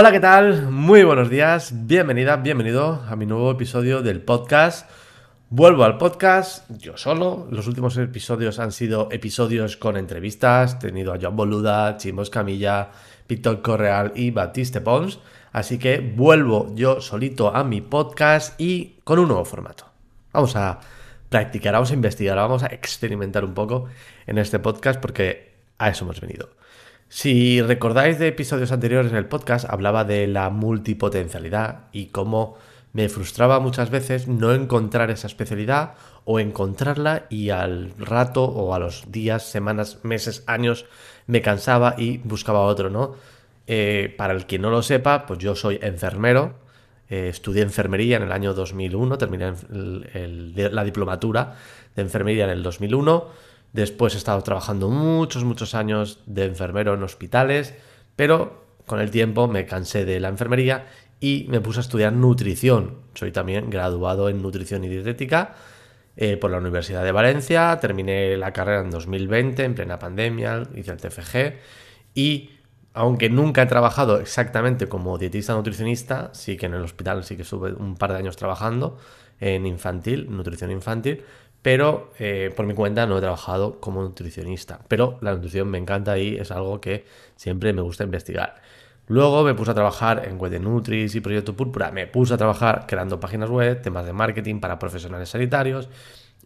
Hola, ¿qué tal? Muy buenos días, bienvenida, bienvenido a mi nuevo episodio del podcast. Vuelvo al podcast yo solo. Los últimos episodios han sido episodios con entrevistas. He tenido a Joan Boluda, Chimos Camilla, Víctor Correal y Batiste Pons. Así que vuelvo yo solito a mi podcast y con un nuevo formato. Vamos a practicar, vamos a investigar, vamos a experimentar un poco en este podcast porque a eso hemos venido. Si recordáis de episodios anteriores en el podcast, hablaba de la multipotencialidad y cómo me frustraba muchas veces no encontrar esa especialidad o encontrarla y al rato o a los días, semanas, meses, años me cansaba y buscaba otro, ¿no? Eh, para el que no lo sepa, pues yo soy enfermero, eh, estudié enfermería en el año 2001, terminé la diplomatura de enfermería en el 2001 Después he estado trabajando muchos, muchos años de enfermero en hospitales, pero con el tiempo me cansé de la enfermería y me puse a estudiar nutrición. Soy también graduado en nutrición y dietética eh, por la Universidad de Valencia. Terminé la carrera en 2020, en plena pandemia, hice el TFG y aunque nunca he trabajado exactamente como dietista nutricionista, sí que en el hospital sí que estuve un par de años trabajando en infantil, nutrición infantil, pero eh, por mi cuenta no he trabajado como nutricionista. Pero la nutrición me encanta y es algo que siempre me gusta investigar. Luego me puse a trabajar en Web de Nutris y Proyecto Púrpura. Me puse a trabajar creando páginas web, temas de marketing para profesionales sanitarios.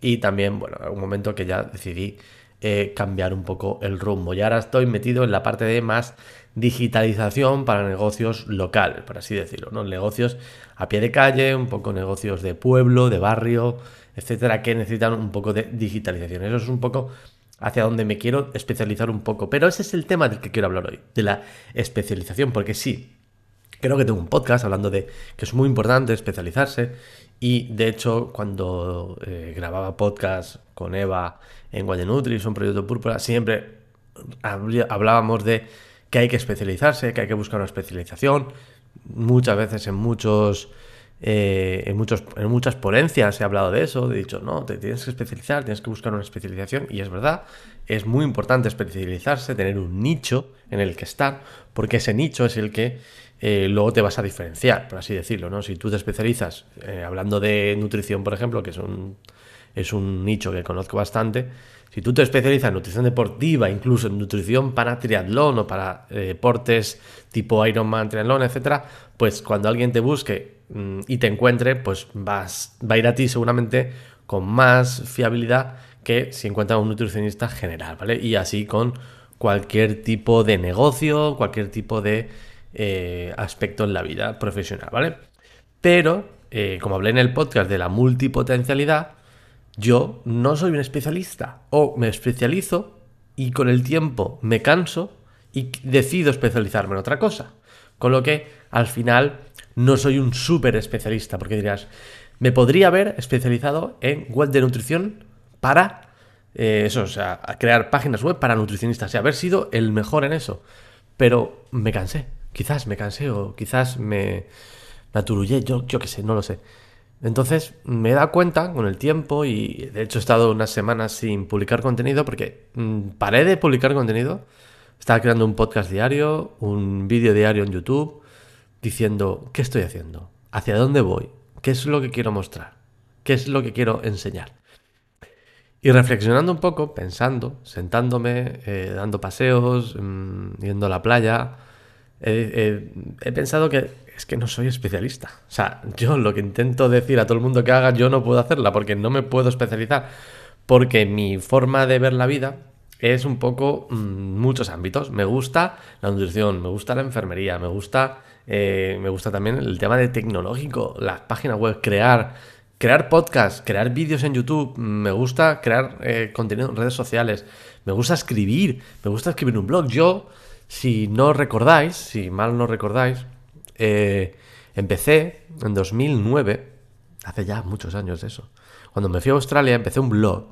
Y también, bueno, en un momento que ya decidí eh, cambiar un poco el rumbo. Y ahora estoy metido en la parte de más digitalización para negocios locales, por así decirlo, ¿no? Negocios a pie de calle, un poco negocios de pueblo, de barrio, etcétera, que necesitan un poco de digitalización. Eso es un poco hacia donde me quiero especializar un poco. Pero ese es el tema del que quiero hablar hoy, de la especialización, porque sí, creo que tengo un podcast hablando de que es muy importante especializarse y de hecho cuando eh, grababa podcast con Eva en Guayanutris, un proyecto púrpura, siempre hablábamos de que hay que especializarse, que hay que buscar una especialización. Muchas veces en muchos eh, en, muchos, en muchas ponencias he hablado de eso, he dicho, no, te tienes que especializar, tienes que buscar una especialización, y es verdad, es muy importante especializarse, tener un nicho en el que estar, porque ese nicho es el que eh, luego te vas a diferenciar, por así decirlo, ¿no? Si tú te especializas, eh, hablando de nutrición, por ejemplo, que es un, es un nicho que conozco bastante, si tú te especializas en nutrición deportiva, incluso en nutrición para triatlón o para deportes tipo Ironman, triatlón, etcétera, pues cuando alguien te busque Mm, y te encuentre, pues vas, va a ir a ti seguramente con más fiabilidad que si encuentra un nutricionista general, ¿vale? Y así con cualquier tipo de negocio, cualquier tipo de eh, aspecto en la vida profesional, ¿vale? Pero, eh, como hablé en el podcast de la multipotencialidad, yo no soy un especialista. O me especializo y con el tiempo me canso y decido especializarme en otra cosa. Con lo que al final no soy un súper especialista, porque dirás, me podría haber especializado en web de nutrición para eh, eso, o sea, crear páginas web para nutricionistas, y haber sido el mejor en eso. Pero me cansé, quizás me cansé o quizás me, me yo, yo qué sé, no lo sé. Entonces me he dado cuenta con el tiempo y de hecho he estado unas semanas sin publicar contenido porque mm, paré de publicar contenido. Estaba creando un podcast diario, un vídeo diario en YouTube diciendo, ¿qué estoy haciendo? ¿Hacia dónde voy? ¿Qué es lo que quiero mostrar? ¿Qué es lo que quiero enseñar? Y reflexionando un poco, pensando, sentándome, eh, dando paseos, mm, yendo a la playa, he pensado que es que no soy especialista. O sea, yo lo que intento decir a todo el mundo que haga, yo no puedo hacerla porque no me puedo especializar. Porque mi forma de ver la vida es un poco mm, muchos ámbitos. Me gusta la nutrición, me gusta la enfermería, me gusta eh, me gusta también el tema de tecnológico, las páginas web, crear, crear podcasts, crear vídeos en YouTube, me gusta crear eh, contenido en redes sociales, me gusta escribir, me gusta escribir un blog. Yo, si no recordáis, si mal no recordáis, eh, empecé en 2009, hace ya muchos años de eso. Cuando me fui a Australia empecé un blog.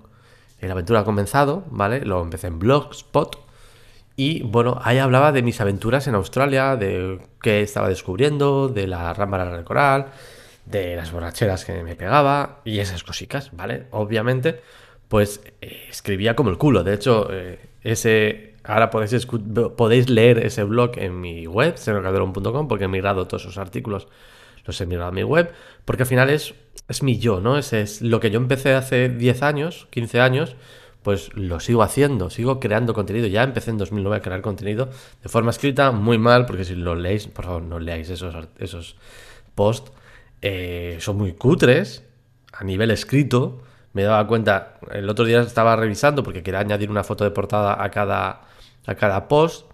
La aventura ha comenzado, ¿vale? Lo empecé en Blogspot y bueno, ahí hablaba de mis aventuras en Australia, de qué estaba descubriendo, de la rámbara del coral, de las borracheras que me pegaba y esas cositas, ¿vale? Obviamente, pues eh, escribía como el culo. De hecho, eh, ese ahora podéis, podéis leer ese blog en mi web, serocalderón.com, porque he migrado todos esos artículos, los he migrado a mi web, porque al final es, es mi yo, ¿no? Ese es lo que yo empecé hace 10 años, 15 años, pues lo sigo haciendo, sigo creando contenido. Ya empecé en 2009 a crear contenido de forma escrita, muy mal, porque si lo leéis, por favor, no leáis esos, esos posts, eh, son muy cutres a nivel escrito. Me daba cuenta, el otro día estaba revisando porque quería añadir una foto de portada a cada, a cada post.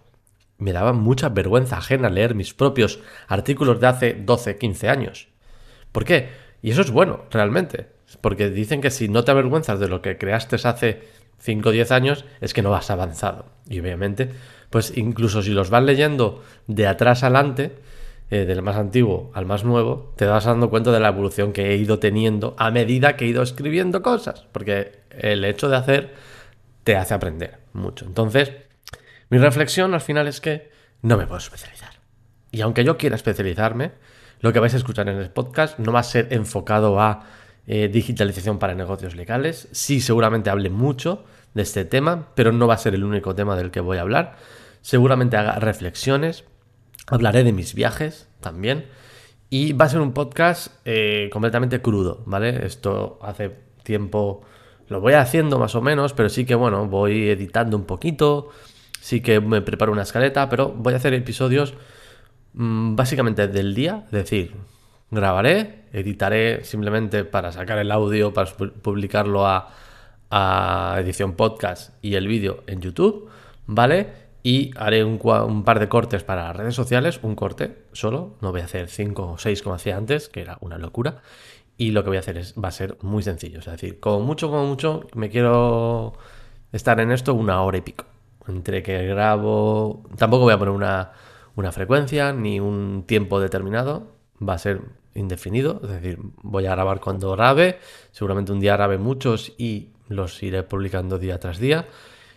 Me daba mucha vergüenza ajena leer mis propios artículos de hace 12, 15 años. ¿Por qué? Y eso es bueno, realmente. Porque dicen que si no te avergüenzas de lo que creaste hace 5 o 10 años, es que no vas avanzado. Y obviamente, pues incluso si los vas leyendo de atrás adelante, eh, del más antiguo al más nuevo, te vas dando cuenta de la evolución que he ido teniendo a medida que he ido escribiendo cosas. Porque el hecho de hacer te hace aprender mucho. Entonces, mi reflexión al final es que no me puedo especializar. Y aunque yo quiera especializarme, lo que vais a escuchar en el podcast no va a ser enfocado a eh, digitalización para negocios legales. Sí, seguramente hable mucho de este tema, pero no va a ser el único tema del que voy a hablar. Seguramente haga reflexiones, hablaré de mis viajes también. Y va a ser un podcast eh, completamente crudo, ¿vale? Esto hace tiempo lo voy haciendo más o menos, pero sí que bueno, voy editando un poquito, sí que me preparo una escaleta, pero voy a hacer episodios mm, básicamente del día, es decir, grabaré, editaré simplemente para sacar el audio, para publicarlo a, edición podcast y el vídeo en YouTube, ¿vale? Y haré un, par de cortes para las redes sociales, un corte solo, no voy a hacer cinco o seis como hacía antes, que era una locura. Y lo que voy a hacer es, va a ser muy sencillo, es decir, como mucho, como mucho, me quiero estar en esto una hora y pico. Entre que grabo, tampoco voy a poner una, una frecuencia ni un tiempo determinado, va a ser indefinido, es decir, voy a grabar cuando grabe, seguramente un día grabe muchos y los iré publicando día tras día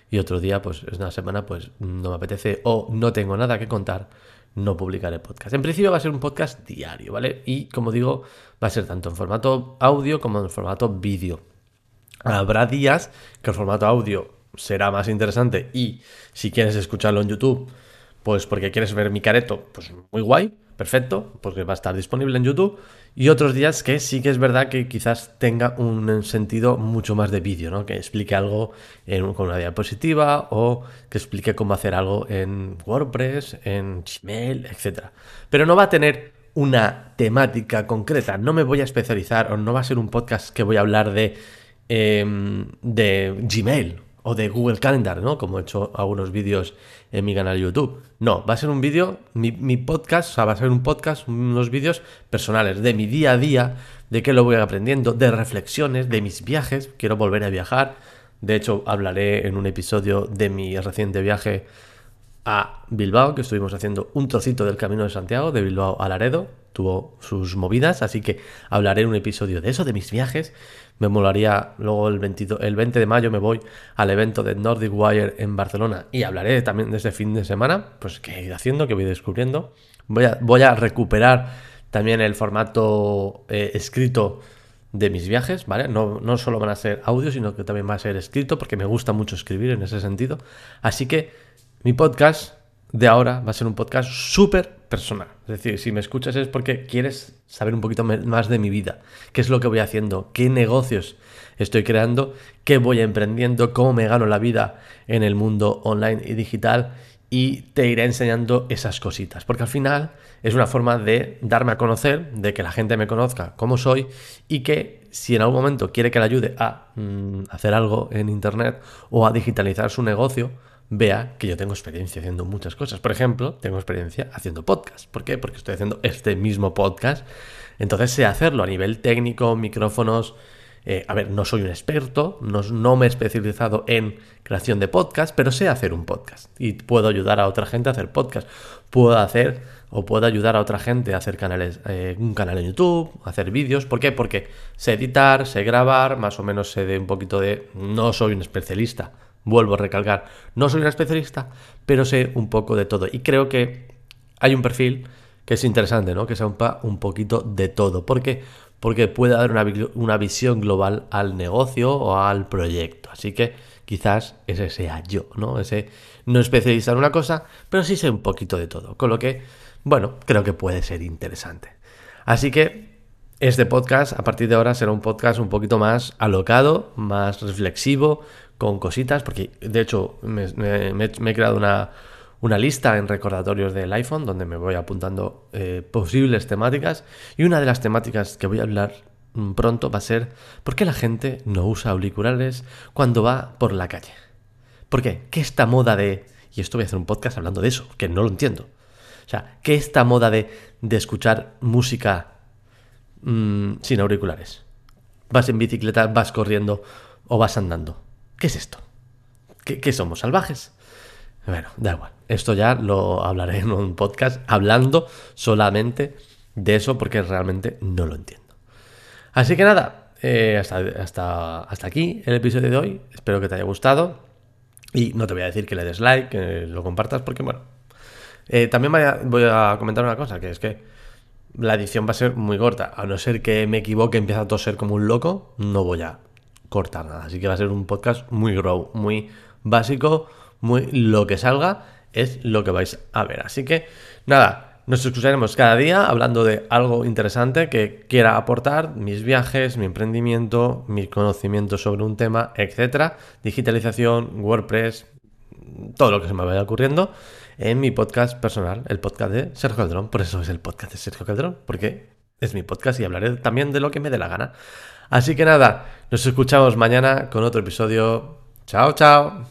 y otro día, pues es una semana, pues no me apetece o no tengo nada que contar, no publicaré podcast. En principio va a ser un podcast diario, ¿vale? Y como digo, va a ser tanto en formato audio como en formato vídeo. Habrá días que el formato audio será más interesante y si quieres escucharlo en YouTube, pues porque quieres ver mi careto, pues muy guay perfecto, porque va a estar disponible en YouTube. Y otros días que sí que es verdad que quizás tenga un sentido mucho más de vídeo, ¿no? Que explique algo con una diapositiva o que explique cómo hacer algo en WordPress, en Gmail, etc. Pero no va a tener una temática concreta. No me voy a especializar o no va a ser un podcast que voy a hablar de, em, de Gmail o de Google Calendar, ¿no? Como he hecho algunos vídeos en mi canal de YouTube. No, va a ser un vídeo, mi, podcast, o sea, va a ser un podcast, unos vídeos personales de mi día a día, de qué lo voy aprendiendo, de reflexiones, de mis viajes. Quiero volver a viajar. De hecho, hablaré en un episodio de mi reciente viaje a Bilbao, que estuvimos haciendo un trocito del Camino de Santiago, de Bilbao a Laredo. Tuvo sus movidas, así que hablaré en un episodio de eso, de mis viajes. Me molaría, luego el, 22, el 20 de mayo me voy al evento de Nordic Wire en Barcelona y hablaré también de ese fin de semana, pues qué he ido haciendo, qué voy descubriendo. Voy a, voy a recuperar también el formato eh, escrito de mis viajes, ¿vale? No, no solo van a ser audio, sino que también va a ser escrito, porque me gusta mucho escribir en ese sentido. Así que mi podcast de ahora va a ser un podcast súper personal. Es decir, si me escuchas es porque quieres saber un poquito más de mi vida, qué es lo que voy haciendo, qué negocios estoy creando, qué voy emprendiendo, cómo me gano la vida en el mundo online y digital y te iré enseñando esas cositas, porque al final es una forma de darme a conocer, de que la gente me conozca como soy y que si en algún momento quiere que le ayude a mm, hacer algo en Internet o a digitalizar su negocio, vea que yo tengo experiencia haciendo muchas cosas. Por ejemplo, tengo experiencia haciendo podcast. ¿Por qué? Porque estoy haciendo este mismo podcast. Entonces sé hacerlo a nivel técnico, micrófonos. Eh, a ver, no soy un experto, no, no, me he especializado en creación de podcast, pero sé hacer un podcast y puedo ayudar a otra gente a hacer podcast. Puedo hacer o puedo ayudar a otra gente a hacer canales, eh, un canal en YouTube, hacer vídeos. ¿Por qué? Porque sé editar, sé grabar, más o menos sé de un poquito de... No soy un especialista, Vuelvo a recalcar, no soy un especialista, pero sé un poco de todo. Y creo que hay un perfil que es interesante, ¿no? Que sea un poquito de todo. ¿Por qué? Porque puede dar una, una visión global al negocio o al proyecto. Así que quizás ese sea yo, ¿no? Ese no especialista en una cosa, pero sí sé un poquito de todo. Con lo que, bueno, creo que puede ser interesante. Así que este podcast, a partir de ahora, será un podcast un poquito más alocado, más reflexivo, con cositas, porque de hecho me, he creado una, una, lista en recordatorios del iPhone donde me voy apuntando eh, posibles temáticas. Y una de las temáticas que voy a hablar mm, pronto va a ser ¿por qué la gente no usa auriculares cuando va por la calle? ¿Por qué? ¿Qué esta moda de... Y esto voy a hacer un podcast hablando de eso, que no lo entiendo. O sea, ¿qué esta moda de, de escuchar música mm, sin auriculares? Vas en bicicleta, vas corriendo o vas andando. ¿Qué es esto? ¿Qué, somos? ¿Salvajes? Bueno, da igual. Esto ya lo hablaré en un podcast hablando solamente de eso porque realmente no lo entiendo. Así que nada, eh, hasta, hasta, hasta aquí el episodio de hoy. Espero que te haya gustado. Y no te voy a decir que le des like, que lo compartas, porque bueno. Eh, también voy a, comentar una cosa, que es que la edición va a ser muy corta. A no ser que me equivoque, empieza a toser como un loco, no voy a cortar nada. Así que va a ser un podcast muy grow, muy básico, muy lo que salga es lo que vais a ver. Así que nada, nos escucharemos cada día hablando de algo interesante que quiera aportar, mis viajes, mi emprendimiento, mi conocimiento sobre un tema, etcétera, digitalización, WordPress, todo lo que se me vaya ocurriendo en mi podcast personal, el podcast de Sergio Calderón. Por eso es el podcast de Sergio Calderón, porque es mi podcast y hablaré también de lo que me dé la gana. Así que nada, nos escuchamos mañana con otro episodio. Chao, chao.